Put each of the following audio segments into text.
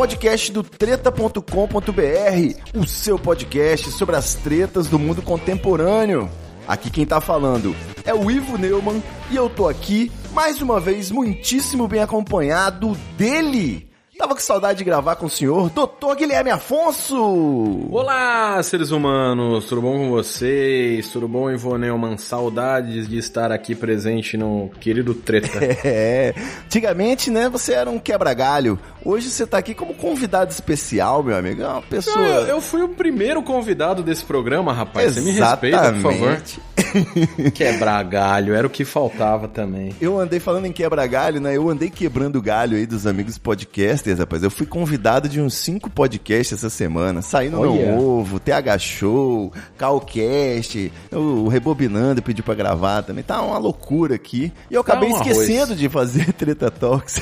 Podcast do treta.com.br, o seu podcast sobre as tretas do mundo contemporâneo. Aqui quem tá falando é o Ivo Neumann e eu tô aqui mais uma vez muitíssimo bem acompanhado dele. Tava com saudade de gravar com o senhor, Dr. Guilherme Afonso! Olá, seres humanos, tudo bom com vocês? Tudo bom, Ivo Neumann? Saudades de estar aqui presente no querido Treta. É, antigamente, né, você era um quebra-galho. Hoje você tá aqui como convidado especial, meu amigo. É uma pessoa. Eu, eu fui o primeiro convidado desse programa, rapaz. Você me respeita, por favor. Quebrar galho, era o que faltava também. Eu andei falando em quebra-galho, né? Eu andei quebrando o galho aí dos amigos podcasters, rapaz. Eu fui convidado de uns cinco podcasts essa semana. Saí no Olha. meu ovo, TH Show, Calcast, o Rebobinando pediu pra gravar também. Tá uma loucura aqui. E eu Tá acabei um arroz. esquecendo de fazer Treta Talks.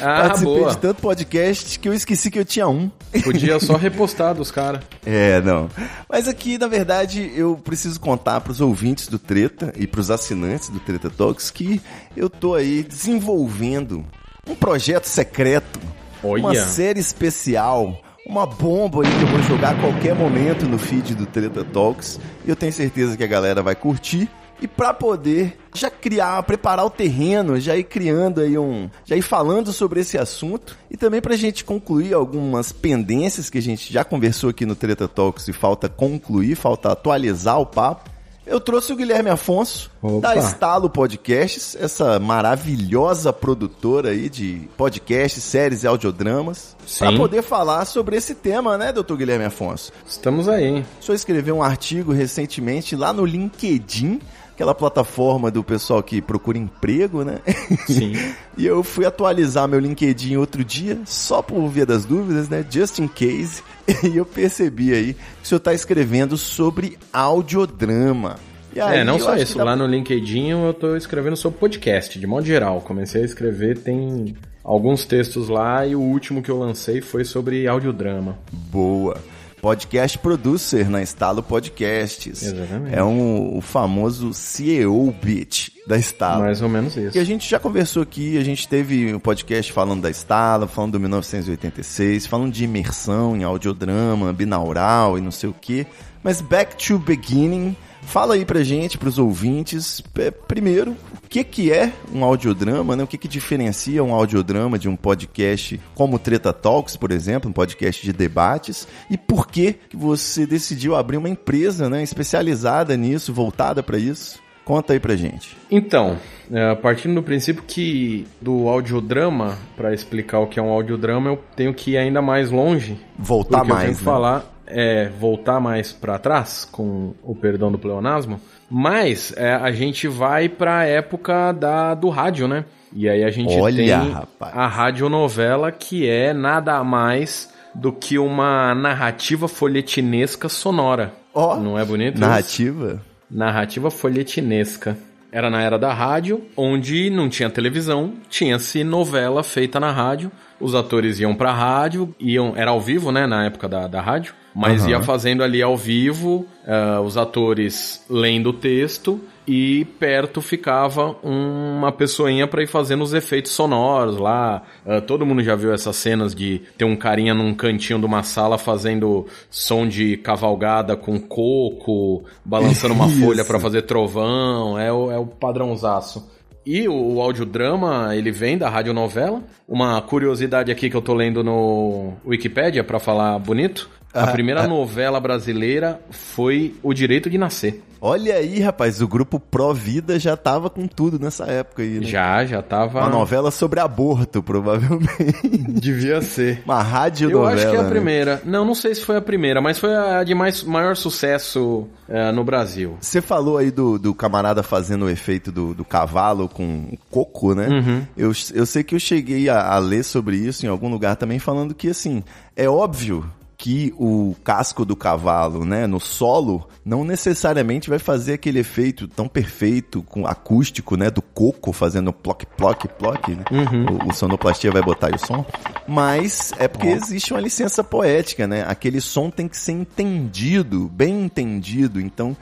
Ah, Participei boa. de tanto podcast que eu esqueci que eu tinha um. Podia só repostar dos caras. É, não. Mas aqui, na verdade, eu preciso contar pros ouvintes do Treta e pros assinantes do Treta Talks que eu tô aí desenvolvendo um projeto secreto, Olha. uma série especial, uma bomba aí que eu vou jogar a qualquer momento no feed do Treta Talks. E eu tenho certeza que a galera vai curtir. E pra poder já criar, preparar o terreno, já ir criando aí um, já ir falando sobre esse assunto e também pra gente concluir algumas pendências que a gente já conversou aqui no Treta Talks e falta concluir, falta atualizar o papo. Eu trouxe o Guilherme Afonso Opa. da Estalo Podcasts, essa maravilhosa produtora aí de podcasts, séries e audiodramas, para poder falar sobre esse tema, né, doutor Guilherme Afonso? Estamos aí? O senhor escreveu um artigo recentemente lá no LinkedIn, aquela plataforma do pessoal que procura emprego, né? Sim. e eu fui atualizar meu LinkedIn outro dia, só por via das dúvidas, né? Just in case. E eu percebi aí que o senhor está escrevendo sobre audiodrama. E aí é, não só isso. dá Lá no LinkedIn eu tô escrevendo sobre podcast, de modo geral. Comecei a escrever, tem alguns textos lá e o último que eu lancei foi sobre audiodrama. Boa. Podcast Producer na Estalo Podcasts. Exatamente. É um, o famoso CEO Beat da Estalo. Mais ou menos isso. E a gente já conversou aqui, a gente teve um podcast falando da Estala, falando do 1986, falando de imersão em audiodrama, binaural e não sei o que. Mas back to beginning, fala aí pra gente, pros ouvintes, p- primeiro, o que que é um audiodrama, né? O que que diferencia um audiodrama de um podcast como o Treta Talks, por exemplo, um podcast de debates, e por que que você decidiu abrir uma empresa, né, especializada nisso, voltada pra isso? Conta aí pra gente. Então, é, partindo do princípio que do audiodrama, para explicar o que é um audiodrama, eu tenho que ir ainda mais longe. Voltar porque eu tenho mais, que né? falar, é, voltar mais para trás, com o perdão do pleonasmo. Mas é, a gente vai para a época da, do rádio, né? E aí a gente Olha, tem rapaz. a radionovela, que é nada mais do que uma narrativa folhetinesca sonora. Ó, Não é bonito? isso? Narrativa? Narrativa folhetinesca. Era na era da rádio, onde não tinha televisão, tinha-se novela feita na rádio. Os atores iam pra rádio, iam, era ao vivo, né, na época da, da rádio, mas Aham. ia fazendo ali ao vivo, ah, os atores lendo o texto e perto ficava uma pessoinha pra ir fazendo os efeitos sonoros lá. Ah, todo mundo já viu essas cenas de ter um carinha num cantinho de uma sala fazendo som de cavalgada com coco, balançando uma folha pra fazer trovão, é o, é o padrãozaço. E o, o audiodrama, ele vem da radionovela. Uma curiosidade aqui que eu tô lendo no Wikipedia pra falar bonito. A Ah, primeira ah. novela brasileira foi O Direito de Nascer. Olha aí, rapaz, o grupo Pró Vida já tava com tudo nessa época aí, né? Já, já tava. Uma novela sobre aborto, provavelmente. Devia ser. Uma rádio Eu acho que é a né? primeira. Não, não sei se foi a primeira, mas foi a de mais, maior sucesso eh, no Brasil. Você falou aí do, do camarada fazendo o efeito do, do cavalo com o coco, né? Uhum. Eu, eu sei que eu cheguei a, a ler sobre isso em algum lugar também, falando que, assim, é óbvio que o casco do cavalo, né, no solo, não necessariamente vai fazer aquele efeito tão perfeito, com acústico, né, do coco fazendo ploc, ploc, ploc, né? Uhum. O, o sonoplastia vai botar o som. Mas é porque existe uma licença poética, né? Aquele som tem que ser entendido, bem entendido. Então,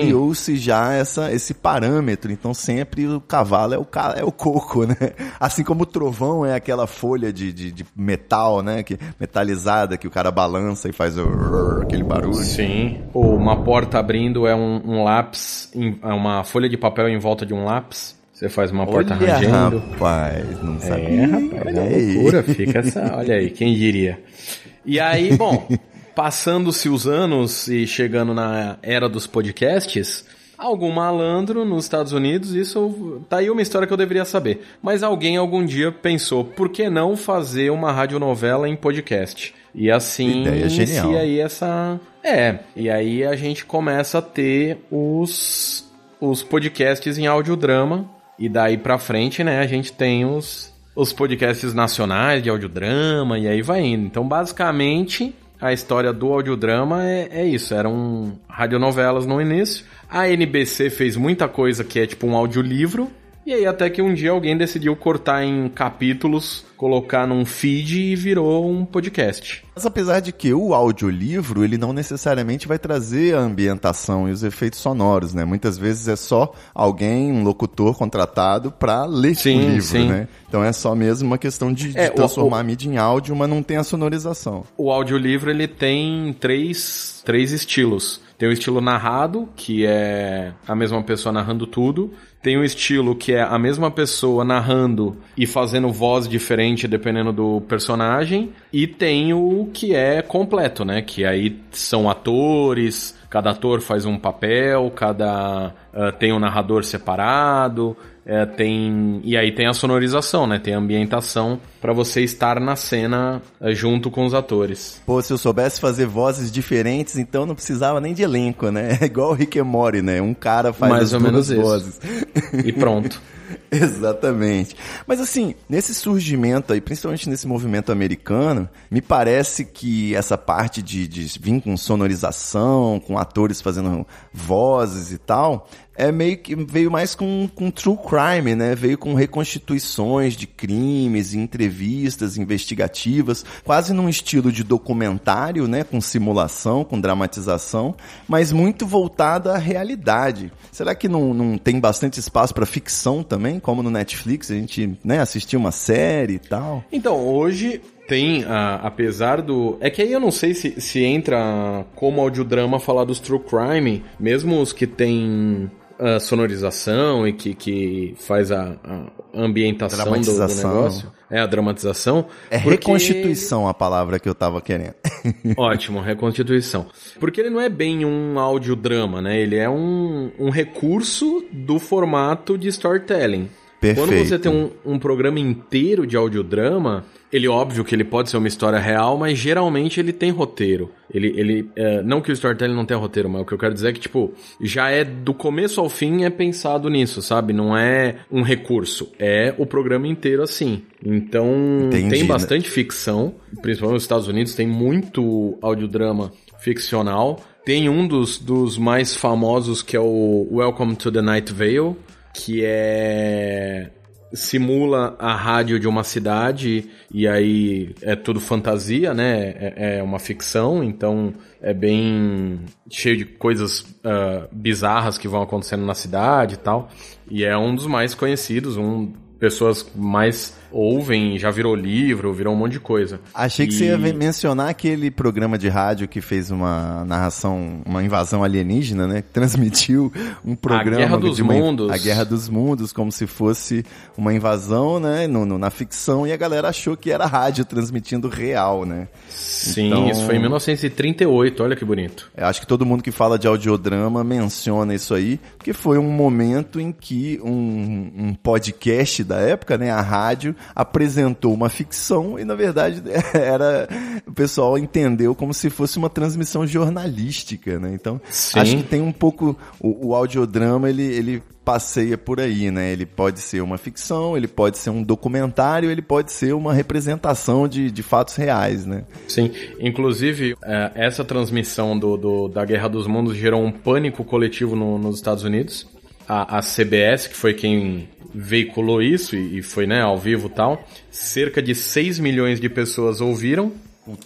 criou-se já essa, esse parâmetro. Então, sempre o cavalo é o, ca- é o coco, né? Assim como o trovão é aquela folha de, de, de metal, né? Que, metalizada que o cara balança e faz o, aquele barulho. Sim. Ou uma porta abrindo é um, um lápis, em- é uma folha de papel em volta de um lápis. Você faz uma porta Olha, rangendo. rapaz, não É, sabia. rapaz, Olha é uma aí. loucura, fica essa. Olha aí, quem diria. E aí, bom, passando-se os anos e chegando na era dos podcasts, algum malandro nos Estados Unidos, isso tá aí uma história que eu deveria saber. Mas alguém algum dia pensou, por que não fazer uma radionovela em podcast? E assim Ideia genial. inicia aí essa. É, e aí a gente começa a ter os, os podcasts em audiodrama. E daí pra frente, né, a gente tem os, os podcasts nacionais de audiodrama e aí vai indo. Então, basicamente, a história do audiodrama é, é isso. Eram radionovelas no início. A NBC fez muita coisa que é tipo um audiolivro. E aí até que um dia alguém decidiu cortar em capítulos, colocar num feed e virou um podcast. Mas apesar de que o audiolivro, ele não necessariamente vai trazer a ambientação e os efeitos sonoros, né? Muitas vezes é só alguém, um locutor contratado para ler Sim, o livro, sim. né? Então é só mesmo uma questão de, de É, transformar o- a mídia em áudio, mas não tem a sonorização. O audiolivro ele tem três, três estilos. Tem o estilo narrado, que é a mesma pessoa narrando tudo. Tem o estilo que é a mesma pessoa narrando e fazendo voz diferente dependendo do personagem. E tem o que é completo, né? Que aí são atores, cada ator faz um papel, cada ah, tem um narrador separado. É, tem e aí tem a sonorização, né? Tem a ambientação pra você estar na cena eh, junto com os atores. Pô, se eu soubesse fazer vozes diferentes, então não precisava nem de elenco, né? É igual o Rick and Morty, né? Um cara faz Mais as ou duas menos isso. vozes. E pronto. Exatamente. Mas assim, nesse surgimento aí, principalmente nesse movimento americano, me parece que essa parte de, de vir com sonorização, com atores fazendo vozes e tal, é meio que veio mais com, com true crime, né? Veio com reconstituições de crimes, entrevistas investigativas, quase num estilo de documentário, né? Com simulação, com dramatização, mas muito voltada à realidade. Será que não, não tem bastante espaço para ficção também, como no Netflix a gente né, assistir uma série e tal? Então, hoje tem, ah, apesar do. É que aí eu não sei se, se entra como audiodrama falar dos true crime, mesmo os que tem ah, sonorização e que, que faz a, a ambientação do- do, negócio. É a dramatização. É porque- reconstituição a palavra que eu tava querendo. Ótimo, reconstituição. Porque ele não é bem um audiodrama, né? Ele é um, um recurso do formato de storytelling. Quando Perfeito. você tem um, um programa inteiro de audiodrama, ele óbvio que ele pode ser uma história real, mas geralmente ele tem roteiro. Ele, ele é, não que o storytelling não tenha roteiro, mas o que eu quero dizer é que, tipo, já é do começo ao fim é pensado nisso, sabe? Não é um recurso, é o programa inteiro assim. Então, Entendi, tem né? bastante ficção, principalmente nos Estados Unidos, tem muito audiodrama ficcional. Tem um dos, dos mais famosos que é o Welcome to the Night Vale, que é simula a rádio de uma cidade e aí é tudo fantasia, né? É, é uma ficção, então é bem cheio de coisas ah, bizarras que vão acontecendo na cidade e tal. E é um dos mais conhecidos, um pessoas mais ouvem, já virou livro, virou um monte de coisa. Achei que E- você ia mencionar aquele programa de rádio que fez uma narração, uma invasão alienígena, né? Que transmitiu um programa Guerra dos de uma- Mundos. a Guerra dos Mundos, como se fosse uma invasão, né? No, no- na ficção, e a galera achou que era rádio transmitindo real, né? Sim, Então- isso foi em 1938, olha que bonito. Eu acho que todo mundo que fala de audiodrama menciona isso aí, porque foi um momento em que um, um podcast da época, né, a rádio, apresentou uma ficção e, na verdade, era o pessoal entendeu como se fosse uma transmissão jornalística, né? Então, Sim. acho que tem um pouco o, o audiodrama, ele, ele passeia por aí, né? Ele pode ser uma ficção, ele pode ser um documentário, ele pode ser uma representação de, de fatos reais, né? Sim, inclusive é, essa transmissão do, do- da Guerra dos Mundos gerou um pânico coletivo no- nos Estados Unidos. A, a CBS, que foi quem veiculou isso e, e foi né, ao vivo e tal, cerca de 6 milhões de pessoas ouviram.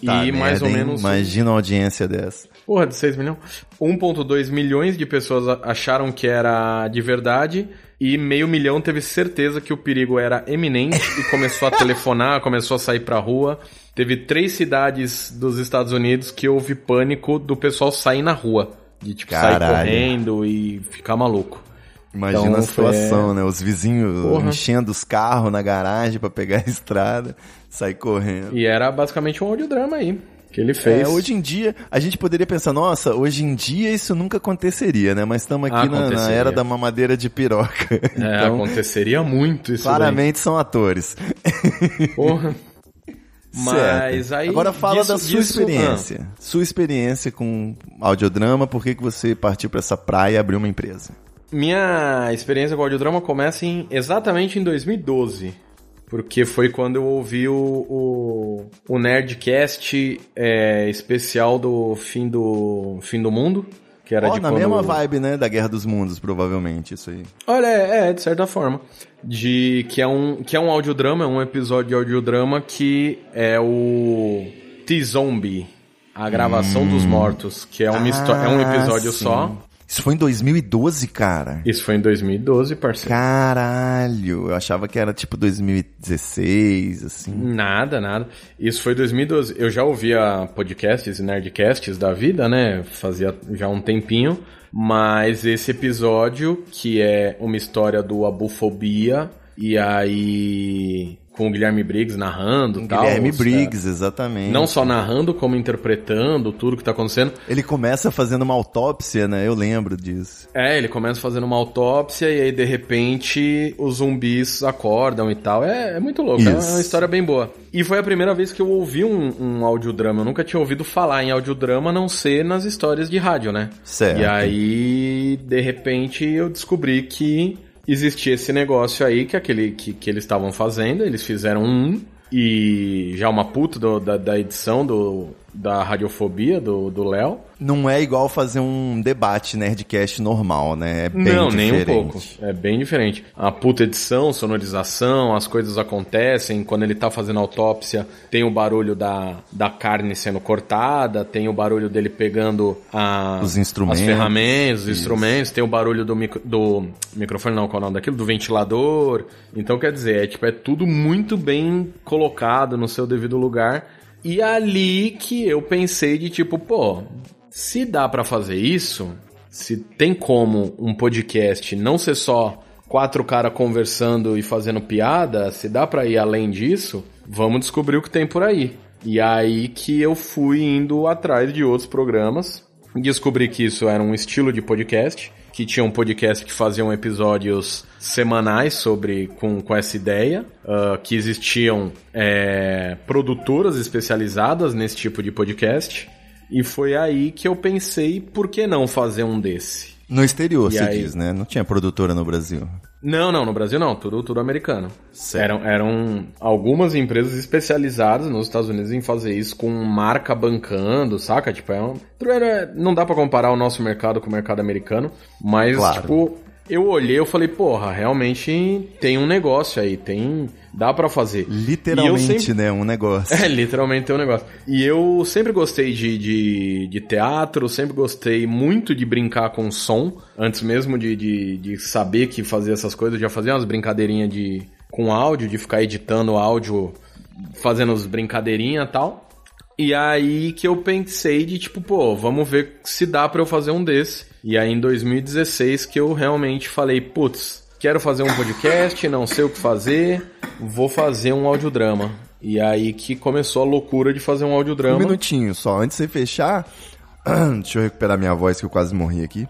Tá e mais merda, ou hein? menos. Imagina uma audiência dessa. Porra, de 6 milhões? 1,2 milhões de pessoas acharam que era de verdade e meio milhão teve certeza que o perigo era eminente e começou a telefonar, começou a sair pra rua. Teve três cidades dos Estados Unidos que houve pânico do pessoal sair na rua. De tipo, sair correndo e ficar maluco. Imagina Então, a situação, né? Os vizinhos Porra. enchendo os carros na garagem pra pegar a estrada, sair correndo. E era basicamente um audiodrama aí que ele fez. É, hoje em dia, a gente poderia pensar, nossa, hoje em dia isso nunca aconteceria, né? Mas estamos aqui na, na era da mamadeira de piroca. É, então, aconteceria muito isso daí. claramente são atores. Porra. Mas Certo. aí. Agora fala disso- da sua disso- ah. experiência. Sua experiência com audiodrama, por que, que você partiu pra essa praia e abriu uma empresa? Minha experiência com audiodrama começa em, exatamente em 2012. Porque foi quando eu ouvi o, o, o Nerdcast é, especial do fim do, fim do mundo. Que era Ó, de na quando... mesma vibe, né, da Guerra dos Mundos, provavelmente, isso aí. Olha, é, é, de certa forma. De que é um que é um audiodrama, é um episódio de audiodrama que é o T-Zombie, a gravação dos mortos, que é uma histó- é um episódio Hum. Ah, sim. só. Isso foi em 2012, cara. Isso foi em 2012, parceiro. Caralho, eu achava que era tipo 2016, assim. Nada, nada. Isso foi 2012. Eu já ouvia podcasts e nerdcasts da vida, né? Fazia já um tempinho. Mas esse episódio, que é uma história do Abufobia, e aí com o Guilherme Briggs narrando e tal. Guilherme Briggs, exatamente. Não só narrando, como interpretando tudo que tá acontecendo. Ele começa fazendo uma autópsia, né? Eu lembro disso. É, ele começa fazendo uma autópsia e aí de repente os zumbis acordam e tal. É, é muito louco, é Isso. uma história bem boa. E foi a primeira vez que eu ouvi um, um audiodrama. Eu nunca tinha ouvido falar em audiodrama a não ser nas histórias de rádio, né? Certo. E aí, de repente, eu descobri que existia esse negócio aí que aquele que, que eles estavam fazendo. Eles fizeram um e já uma puta do- da, da edição do, da radiofobia do Léo. Não é igual fazer um debate Nerdcast normal, né? É bem Não, diferente. nem um pouco. É bem diferente. A puta edição, sonorização, as coisas acontecem. Quando ele tá fazendo autópsia, tem o barulho da, da carne sendo cortada, tem o barulho dele pegando a, Os instrumentos. as ferramentas, os Isso. instrumentos, tem o barulho do, micro, do microfone, não, qual é o nome daquilo? Do ventilador. Então, quer dizer, é, tipo, é tudo muito bem colocado no seu devido lugar. E ali que eu pensei de tipo, pô, se dá pra fazer isso, se tem como um podcast não ser só quatro caras conversando e fazendo piada, se dá pra ir além disso, vamos descobrir o que tem por aí. E aí que eu fui indo atrás de outros programas, descobri que isso era um estilo de podcast, que tinha um podcast que faziam episódios semanais sobre com, com essa ideia, ah, que existiam é, produtoras especializadas nesse tipo de podcast. E foi aí que eu pensei, por que não fazer um desse? No exterior, E você aí? diz, né? Não tinha produtora no Brasil. Não, não, no Brasil não, tudo, tudo americano. Eram, eram algumas empresas especializadas nos Estados Unidos em fazer isso com marca bancando, saca? Tipo, é um, era- não dá pra comparar o nosso mercado com o mercado americano, mas, Claro. tipo, eu olhei eu falei, porra, realmente tem um negócio aí, tem. dá pra fazer. Literalmente, sempre- né? Um negócio. é, literalmente tem um negócio. E eu sempre gostei de, de, de teatro, sempre gostei muito de brincar com som. Antes mesmo de, de, de saber que fazia essas coisas, eu já fazia umas brincadeirinhas de, com áudio, de ficar editando áudio, fazendo as brincadeirinhas e tal. E aí que eu pensei de tipo, pô, vamos ver se dá para eu fazer um desse. E aí em 2016 que eu realmente falei, putz, quero fazer um podcast, não sei o que fazer, vou fazer um audiodrama. E aí que começou a loucura de fazer um audiodrama. Um minutinho só, antes de você fechar, deixa eu recuperar minha voz que eu quase morri aqui.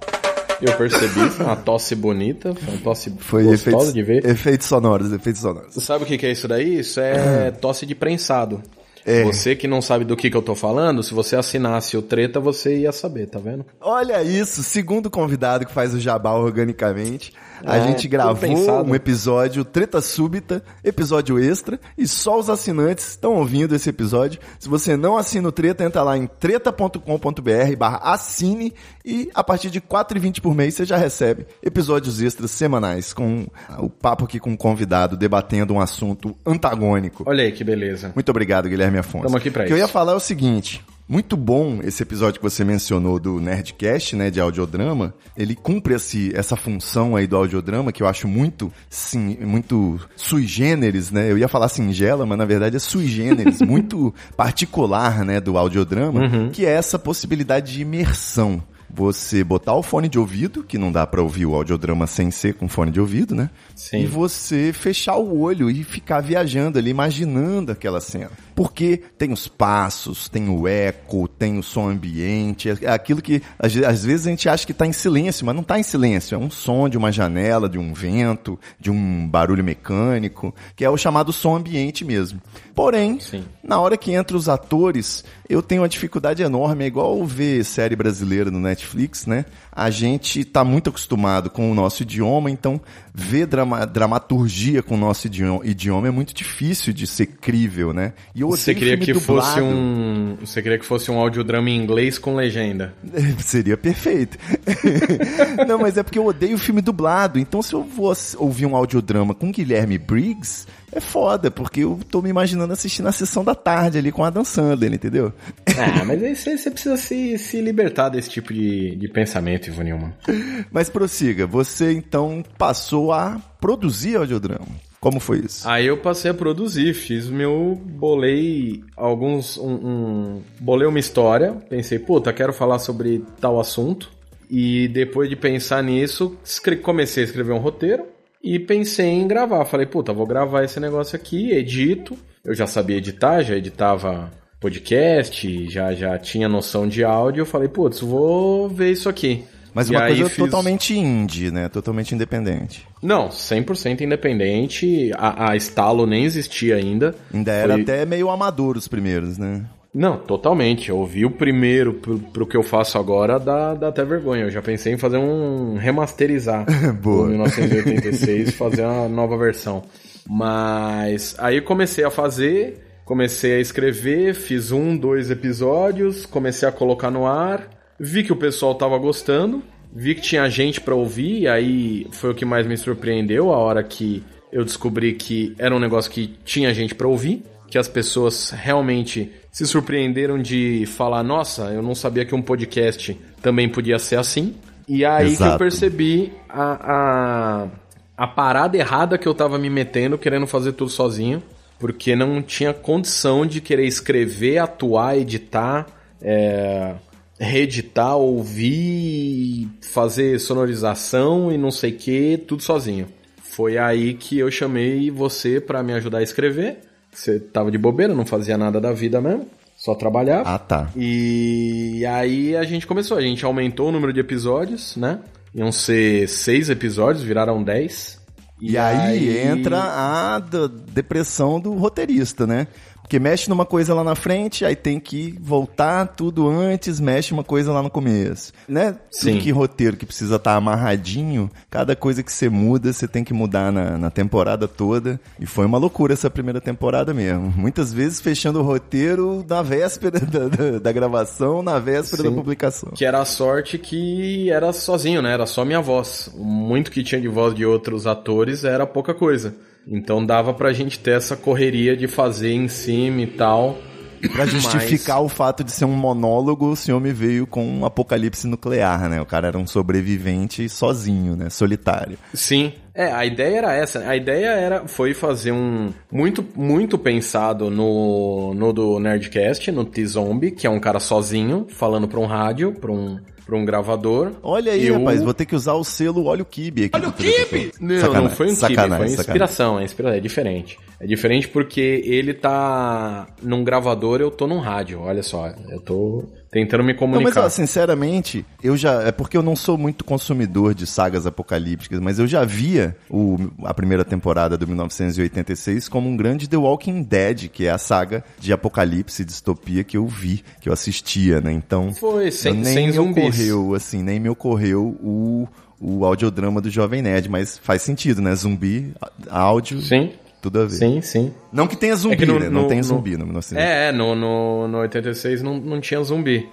Eu percebi, uma tosse bonita, foi uma tosse Foi gostosa efeitos, de ver. efeitos sonoros, efeitos sonoros. Sabe o que que é isso daí? Isso é tosse de prensado. É. Você que não sabe do que, que eu tô falando, se você assinasse o treta, você ia saber, tá vendo? Olha isso, segundo convidado que faz o jabá organicamente. A É, gente tudo gravou um episódio Treta Súbita, episódio extra, e só os assinantes estão ouvindo esse episódio. Se você não assina o Treta, entra lá em treta.com.br barra assine e a partir de R$ 4,20 por mês você já recebe episódios extras semanais com o papo aqui com o convidado debatendo um assunto antagônico. Olha aí que beleza. Muito obrigado, Guilherme Afonso. Tamo aqui pra O que eu isso. ia falar é o seguinte. Muito bom esse episódio que você mencionou do Nerdcast, né, de audiodrama. Ele cumpre esse, essa função aí do audiodrama que eu acho muito, sim, muito sui generis, né? Eu ia falar singela, mas na verdade é sui generis, muito particular, né, do audiodrama, Uhum. que é essa possibilidade de imersão. Você botar o fone de ouvido, que não dá pra ouvir o audiodrama sem ser com fone de ouvido, né? Sim. E você fechar o olho e ficar viajando ali, imaginando aquela cena. Porque tem os passos, tem o eco, tem o som ambiente, é aquilo que às vezes a gente acha que está em silêncio, mas não está em silêncio. É um som de uma janela, de um vento, de um barulho mecânico, que é o chamado som ambiente mesmo. Porém, Sim. na hora que entra os atores, eu tenho uma dificuldade enorme, é igual ver série brasileira no Netflix, né? A gente tá muito acostumado com o nosso idioma, então ver drama- dramaturgia com o nosso idioma, idioma é muito difícil de ser crível, né? E eu Você odeio queria que fosse dublado. um. Você queria que fosse um audiodrama em inglês com legenda. Seria perfeito. Não, mas é porque eu odeio filme dublado. Então, se eu vou ouvir um audiodrama com Guilherme Briggs, é foda, porque eu tô me imaginando assistindo a sessão da tarde ali com a Dan Sandler, entendeu? Ah, mas aí você, precisa se, se libertar desse tipo de, de pensamento, Ivo Nilman. Mas prossiga, você então passou a produzir audiodrama. Como foi isso? Aí eu passei a produzir, fiz meu. Bolei alguns. Um, um- bolei uma história, pensei, puta, quero falar sobre tal assunto. E depois de pensar nisso, comecei a escrever um roteiro e pensei em gravar. Falei, puta, vou gravar esse negócio aqui, edito. Eu já sabia editar, já editava podcast, já, já tinha noção de áudio. Eu falei, putz, vou ver isso aqui. Mas E uma coisa fiz- totalmente indie, né? Totalmente independente. Não, 100% independente. A, a Estalo nem existia ainda. Ainda era Foi- até meio amador os primeiros, né? Não, totalmente. Eu vi o primeiro pro, pro que eu faço agora, dá, dá até vergonha. Eu já pensei em fazer um remasterizar Boa. o 1986 fazer uma nova versão. Mas aí comecei a fazer, comecei a escrever, fiz um, dois episódios, comecei a colocar no ar, vi que o pessoal tava gostando, vi que tinha gente pra ouvir, e aí foi o que mais me surpreendeu a hora que eu descobri que era um negócio que tinha gente pra ouvir, que as pessoas realmente se surpreenderam de falar, nossa, eu não sabia que um podcast também podia ser assim. E aí que eu Exato. percebi a, a, a parada errada que eu tava me metendo, querendo fazer tudo sozinho, porque não tinha condição de querer escrever, atuar, editar, é, reeditar, ouvir, fazer sonorização e não sei o que, tudo sozinho. Foi aí que eu chamei você pra me ajudar a escrever. Você tava de bobeira, não fazia nada da vida mesmo, só trabalhava. Ah, tá. E aí a gente começou, a gente aumentou o número de episódios, né? Iam ser seis episódios, viraram dez. E, aí, entra a depressão do roteirista, né? Porque mexe numa coisa lá na frente, aí tem que voltar tudo antes, mexe uma coisa lá no começo. Né? Sim. Tudo que roteiro que precisa estar amarradinho, cada coisa que você muda, você tem que mudar na, na temporada toda. E foi uma loucura essa primeira temporada mesmo. Muitas vezes fechando o roteiro na véspera da, da- da gravação, na véspera Sim. da publicação. Que era a sorte que era sozinho, né? Era só minha voz. Muito que tinha de voz de outros atores era pouca coisa. Então dava pra gente ter essa correria de fazer em cima e tal. Pra justificar o fato de ser um monólogo, o senhor me veio com um apocalipse nuclear, né? O cara era um sobrevivente sozinho, né? Solitário. Sim. É, a ideia era essa. A ideia era foi fazer um muito muito pensado no no do Nerdcast, no T-Zombie, que é um cara sozinho falando para um rádio, para um para um gravador. Olha aí, Eu- rapaz, vou ter que usar o selo Olha o Kibe aqui. Olha o Kibe! Não, Sacanagem, não foi um kibe, foi inspiração, é inspiração, é diferente. É diferente porque ele tá num gravador, eu tô num rádio, olha só, eu tô tentando me Não, comunicar. mas ó, sinceramente, eu já. É porque eu não sou muito consumidor de sagas apocalípticas, mas eu já via o, a primeira temporada do 1986 como um grande The Walking Dead, que é a saga de apocalipse e distopia que eu vi, que eu assistia, né? Então. Foi, sem- nem sem me ocorreu, assim, nem me ocorreu o, o audiodrama do Jovem Nerd, mas faz sentido, né? Zumbi, áudio, Sim, tudo a ver. sim, sim. Não que tenha zumbi, É que no- né? Não no- tem no- zumbi no 1986. É, é, no, no, no 86 não, não tinha zumbi.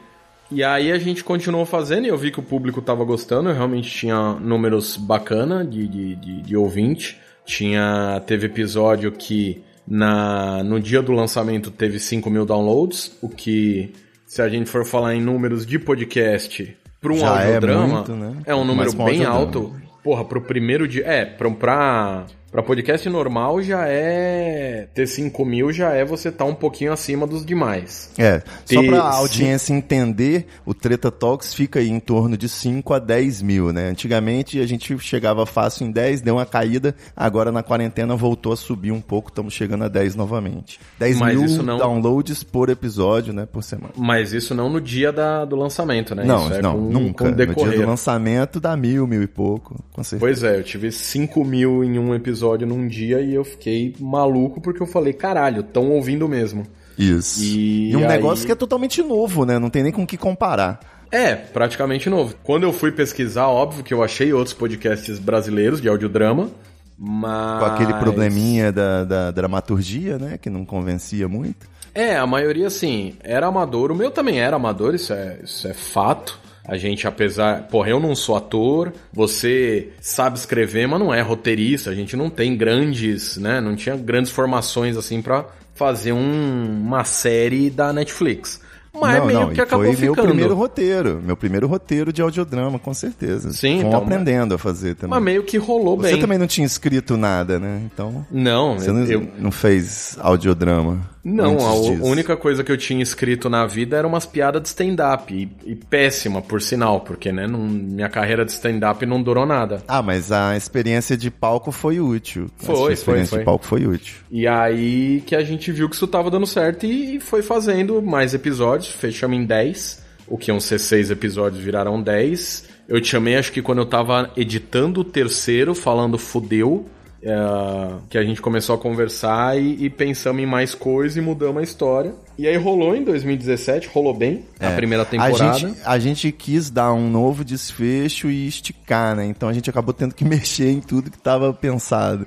E aí a gente continuou fazendo e eu vi que o público tava gostando, eu realmente tinha números bacana de, de, de, de ouvinte. Tinha, teve episódio que na, no dia do lançamento teve 5 mil downloads, o que, se a gente for falar em números de podcast para um Já é audiodrama, muito, né? é um número bem alto. Porra, pro primeiro dia. É, pra, pra, pra podcast normal já é. Ter 5 mil já é você tá um pouquinho acima dos demais. É, só Ter pra cinco- audiência entender, o Treta Talks fica aí em torno de 5 a 10 mil, né? Antigamente a gente chegava fácil em 10, deu uma caída, agora na quarentena voltou a subir um pouco, estamos chegando a 10 novamente. 10 Mas mil não- downloads por episódio, né, por semana. Mas isso não no dia da, do lançamento, né? Não, isso é não, com, nunca. Com No dia do lançamento dá mil, mil e pouco, com certeza. Pois é, eu tive 5 mil em um episódio num dia e eu fiquei maluco porque eu falei, caralho, tão ouvindo mesmo. Isso. E um aí- negócio que é totalmente novo, né? Não tem nem com o que comparar. É, praticamente novo. Quando eu fui pesquisar, óbvio que eu achei outros podcasts brasileiros de audiodrama, mas... Com aquele probleminha da, da dramaturgia, né? Que não convencia muito. É, a maioria, assim, era amador. O meu também era amador, isso é, isso é fato. A gente, apesar. Porra, eu não sou ator, você sabe escrever, mas não é roteirista. A gente não tem grandes, né? Não tinha grandes formações, assim, pra fazer um- uma série da Netflix. Mas não, meio não, que acabou foi ficando. meu primeiro roteiro. Meu primeiro roteiro de audiodrama, com certeza. Sim, então, aprendendo a fazer também. Mas meio que rolou Você bem. também não tinha escrito nada, né? Então, Não, você não, eu, não fez audiodrama. Não, a disso. única coisa que eu tinha escrito na vida era umas piadas de stand-up. E, e péssima, por sinal, porque, né, não- minha carreira de stand-up não durou nada. Ah, mas a experiência de palco foi útil. Foi, a sua foi, experiência foi. de palco foi útil. E aí que a gente viu que isso tava dando certo e foi fazendo mais episódios. Fechamos em 10. O que iam ser 6 episódios viraram 10. Eu te chamei, acho que quando eu tava editando o terceiro, falando fudeu. é, que a gente começou a conversar e, e pensamos em mais coisas e mudamos a história. E aí rolou em 2017, rolou bem a É. primeira temporada. A gente, a gente quis dar um novo desfecho e esticar, né? Então a gente acabou tendo que mexer em tudo que estava pensado.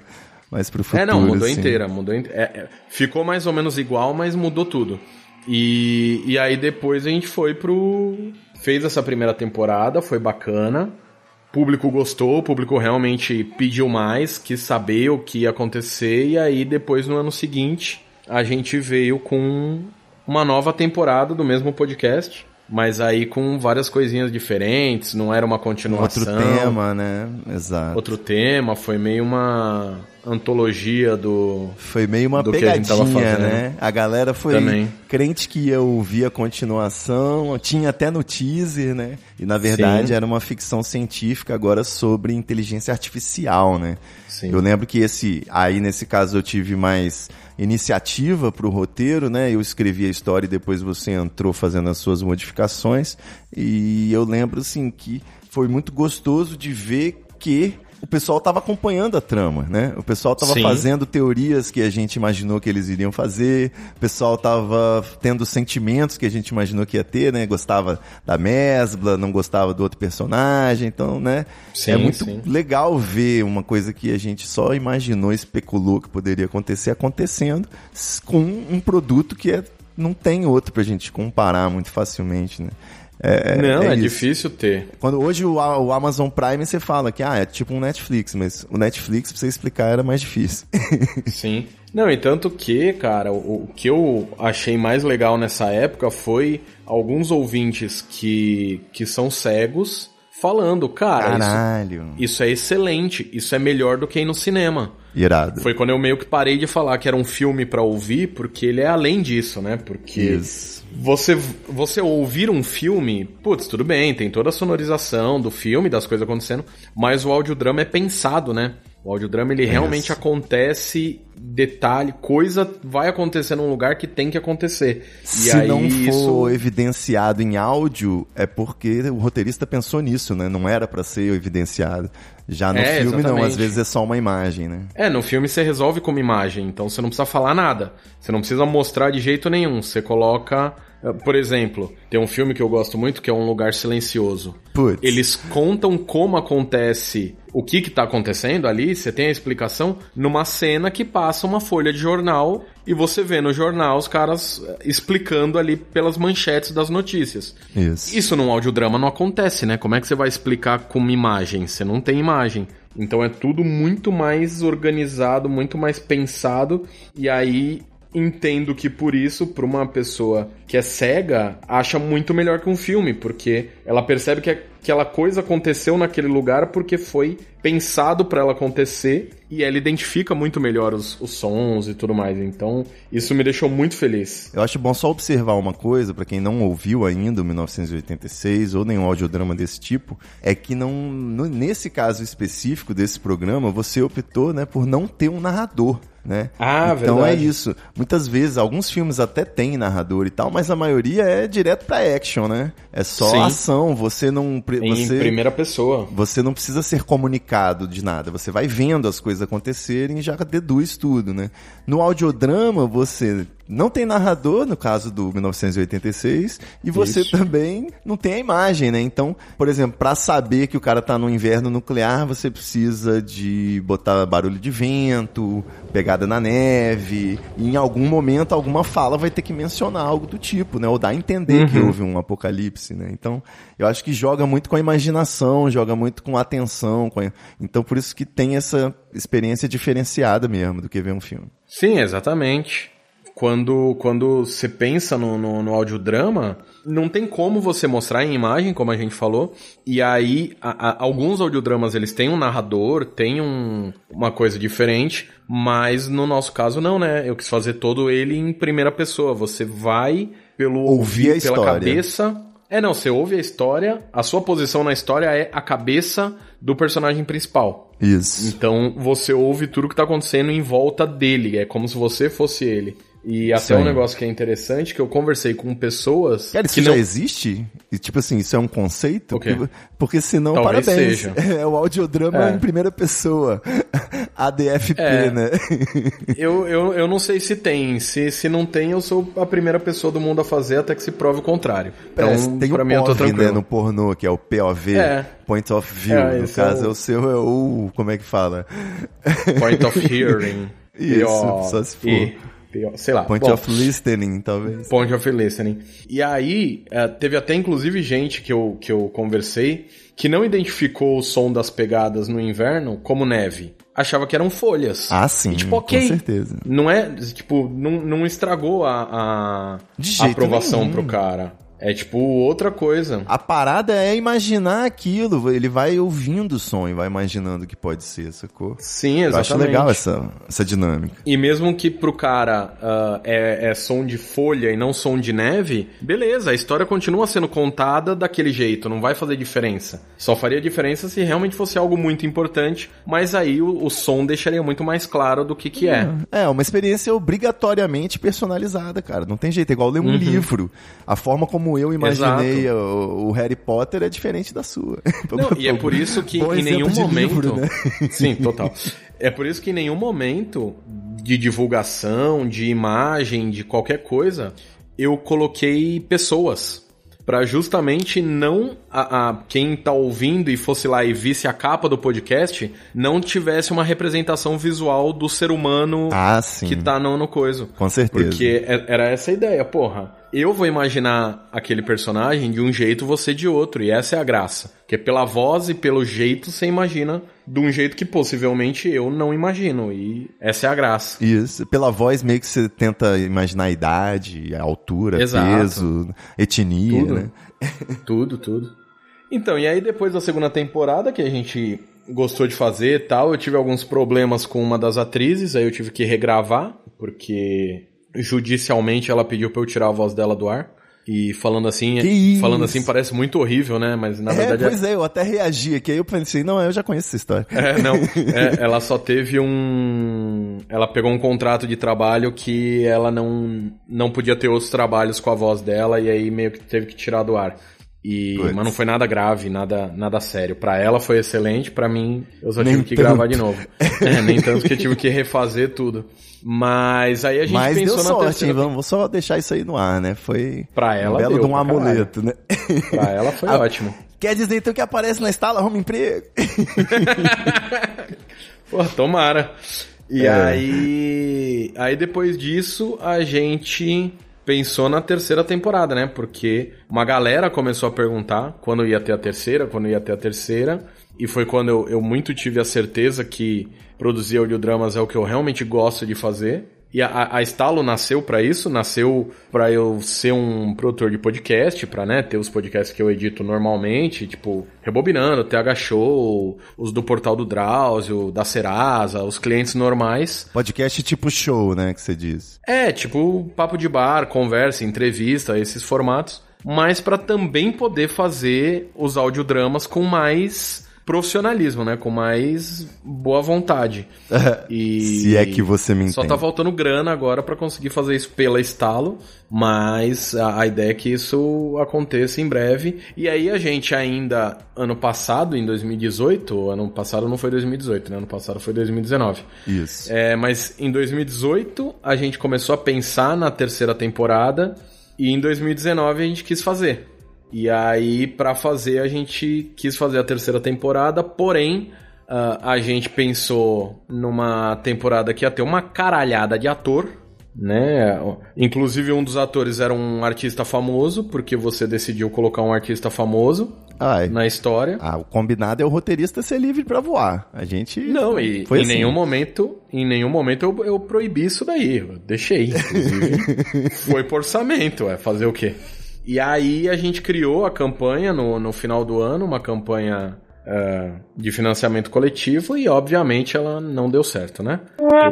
Mas pro futuro, É, não, mudou assim. inteira. Mudou inte- é, é, ficou mais ou menos igual, mas mudou tudo. E, e aí depois a gente foi pro. Fez essa primeira temporada, foi bacana. O público gostou, o público realmente pediu mais, quis saber o que ia acontecer. E aí depois no ano seguinte a gente veio com uma nova temporada do mesmo podcast. Mas aí com várias coisinhas diferentes, não era uma Um continuação. outro tema, né? Exato. Outro tema, foi meio uma antologia do. Foi meio uma do que a gente tava pegadinha, fazendo. né? A galera foi Também. crente que ia ouvir a continuação, tinha até no teaser, né? E na verdade Sim. era uma ficção científica agora sobre inteligência artificial, né? Sim. Eu lembro que esse, aí nesse caso eu tive mais iniciativa pro roteiro, né? Eu escrevi a história e depois você entrou fazendo as suas modificações. E eu lembro assim que foi muito gostoso de ver que o pessoal estava acompanhando a trama, né? O pessoal estava fazendo teorias que a gente imaginou que eles iriam fazer, o pessoal estava tendo sentimentos que a gente imaginou que ia ter, né? Gostava da Mesbla, não gostava do outro personagem, então, né? Sim, é muito sim. legal ver uma coisa que a gente só imaginou, especulou que poderia acontecer, acontecendo com um produto que é, não tem outro pra gente comparar muito facilmente, né? É, Não, é, isso. difícil ter. Quando hoje o, o Amazon Prime você fala que ah, é tipo um Netflix, mas o Netflix pra você explicar era mais difícil. Sim. Não, e tanto que, cara, o, o que eu achei mais legal nessa época foi alguns ouvintes que, que são cegos falando, cara, isso, isso é excelente, isso é melhor do que ir no cinema. Irado. Foi quando eu meio que parei de falar que era um filme pra ouvir, porque ele é além disso, né? Porque Isso. você, você ouvir um filme, putz, tudo bem, tem toda a sonorização do filme, das coisas acontecendo, mas o audiodrama é pensado, né? O audiodrama ele realmente acontece, detalhe, coisa vai acontecer num lugar que tem que acontecer. E Se aí não for isso. evidenciado em áudio, é porque o roteirista pensou nisso, né? Não era pra ser evidenciado. Já no É, filme, não. exatamente. Às vezes é só uma imagem, né? É, no filme você resolve com uma imagem, então você não precisa falar nada. Você não precisa mostrar de jeito nenhum. Você coloca. Por exemplo, tem um filme que eu gosto muito que é Um Lugar Silencioso. Putz. Eles contam como acontece o que que tá acontecendo ali, você tem a explicação numa cena que passa uma folha de jornal e você vê no jornal os caras eh, explicando ali pelas manchetes das notícias. Isso. Isso num audiodrama não acontece, né? Como é que você vai explicar com uma imagem? Você não tem imagem. Então é tudo muito mais organizado, muito mais pensado. E aí entendo que por isso, para uma pessoa que é cega, acha muito melhor que um filme, porque ela percebe que aquela coisa aconteceu naquele lugar porque foi pensado para ela acontecer e ela identifica muito melhor os, os sons e tudo mais. Então isso me deixou muito feliz. Eu acho bom só observar uma coisa, pra quem não ouviu ainda o 1986 ou nenhum audiodrama desse tipo, é que não, no- nesse caso específico desse programa, você optou, né, por não ter um narrador. Né? Ah, então verdade. é isso. Muitas vezes, alguns filmes até tem narrador e tal, mas a maioria é direto pra action, né? É só Sim. ação, você não. Em Você, primeira pessoa. você não precisa ser comunicado de nada. Você vai vendo as coisas acontecerem e já deduz tudo, né? No audiodrama, você não tem narrador, no caso do 1986, e você Isso. também não tem a imagem, né? Então, por exemplo, para saber que o cara tá no inverno nuclear, você precisa de botar barulho de vento, pegada na neve, e em algum momento, alguma fala vai ter que mencionar algo do tipo, né? Ou dar a entender que Uhum. houve um apocalipse, né? Então, eu acho que joga muito com a imaginação, joga muito com a atenção, com a- então por isso que tem essa experiência diferenciada mesmo do que ver um filme. Sim, exatamente. Quando, quando você pensa no, no, no audiodrama, não tem como você mostrar em imagem, como a gente falou. E aí, a- a- alguns audiodramas eles têm um narrador, tem um, uma coisa diferente, mas no nosso caso não, né? Eu quis fazer todo ele em primeira pessoa. Você vai pelo Ouvir a pela história. cabeça. É, não, você ouve a história, a sua posição na história é a cabeça do personagem principal. Isso. Então você ouve tudo que tá acontecendo em volta dele, é como se você fosse ele. E até um negócio que é interessante, que eu conversei com pessoas Cara, isso que já não... existe? E, tipo assim, isso é um conceito? O quê? Porque, senão, Talvez parabéns. seja. É o audiodrama É. em primeira pessoa. ADFP, É. né? eu, eu, eu não sei se tem. Se, se não tem, eu sou a primeira pessoa do mundo a fazer até que se prove o contrário. Então, que tem pra o mim, eu tô POV, né, tranquilo. no pornô, que é o POV, É. Point of View. É, no é caso, é o- o seu, é o... como é que fala? Point of hearing. Isso, só se for. E-. Sei lá. Point Bom, of Listening, talvez. Point of Listening. E aí, eh, teve até inclusive gente que eu, que eu conversei que não identificou o som das pegadas no inverno como neve. Achava que eram folhas. Ah, sim, E, tipo, ok. com certeza. Não é, tipo, não, não estragou a, a, a aprovação nenhum. pro cara. É tipo outra coisa. A parada é imaginar aquilo, ele vai ouvindo o som e vai imaginando o que pode ser, sacou? Sim, Eu exatamente. acho legal essa, essa dinâmica. E mesmo que pro cara ah, é, é som de folha e não som de neve, beleza, a história continua sendo contada daquele jeito, não vai fazer diferença. Só faria diferença se realmente fosse algo muito importante, mas aí o, o som deixaria muito mais claro do que que é. É, uma experiência obrigatoriamente personalizada, cara. Não tem jeito, é igual ler um livro. A forma como eu imaginei o, o Harry Potter é diferente da sua. Não, e é por isso que em nenhum momento. livro, né? Sim, total. É por isso que em nenhum momento de divulgação, de imagem, de qualquer coisa, eu coloquei pessoas. Pra justamente não a, a- quem tá ouvindo e fosse lá e visse a capa do podcast não tivesse uma representação visual do ser humano Ah, que tá no, no coiso. Com certeza. Porque é- era essa a ideia, porra. Eu vou imaginar aquele personagem de um jeito, você de outro, e essa é a graça. Porque pela voz e pelo jeito você imagina de um jeito que possivelmente eu não imagino, e essa é a graça. Isso, pela voz meio que você tenta imaginar a idade, a altura, Exato. peso, etnia, Tudo. né? Tudo, tudo. Então, e aí depois da segunda temporada que a gente gostou de fazer e tal, eu tive alguns problemas com uma das atrizes, aí eu tive que regravar, porque judicialmente ela pediu pra eu tirar a voz dela do ar. E falando assim, Que isso? falando assim parece muito horrível, né? Mas na é, verdade pois é, eu até reagi aqui, aí eu pensei, não, eu já conheço essa história. É, não. É, ela só teve um. Ela pegou um contrato de trabalho que ela não, não podia ter outros trabalhos com a voz dela e aí meio que teve que tirar do ar. E, Puts. mas não foi nada grave, nada, nada sério. Pra ela foi excelente, pra mim eu só Nem tive que tanto. gravar de novo. É, nem tanto que eu tive que refazer tudo. Mas aí a gente Mas pensou deu na sorte, hein? terceira. Vamos vou só deixar isso aí no ar, né? Foi Pra ela um belo deu de um pra caralho. amuleto, né? Pra ela foi Ah, ótimo. Quer dizer então que aparece na estala, arruma emprego? Pô, tomara. E É. aí. Aí depois disso, a gente pensou na terceira temporada, né? Porque uma galera começou a perguntar quando ia ter a terceira, quando ia ter a terceira. E foi quando eu, eu muito tive a certeza que produzir audiodramas é o que eu realmente gosto de fazer. E a, a Estalo nasceu pra isso, nasceu pra eu ser um produtor de podcast, pra né, ter os podcasts que eu edito normalmente, tipo Rebobinando, TH Show, os do Portal do Drauzio, da Serasa, os clientes normais. Podcast tipo show, né? Que você diz. É, tipo papo de bar, conversa, entrevista, esses formatos. Mas pra também poder fazer os audiodramas com mais profissionalismo, né? Com mais boa vontade. E Se é que você me Só entende. tá faltando grana agora pra conseguir fazer isso pela estalo, mas a, a ideia é que isso aconteça em breve. E aí a gente ainda, ano passado, em 2018, ano passado não foi 2018, né? Ano passado foi 2019. Isso. É, mas em 2018 a gente começou a pensar na terceira temporada e em 2019 a gente quis fazer. E aí, pra fazer, a gente quis fazer a terceira temporada, porém, ah, a gente pensou numa temporada que ia ter uma caralhada de ator, né? Inclusive, um dos atores era um artista famoso, porque você decidiu colocar um artista famoso Ai. na história. Ah, o combinado é o roteirista ser livre pra voar. A gente. Não, e Foi em assim. nenhum momento, em nenhum momento eu, eu proibi isso daí. Eu deixei. Inclusive, foi por orçamento, é fazer o quê? E aí a gente criou a campanha no, no final do ano, uma campanha eh, de financiamento coletivo e obviamente ela não deu certo, né?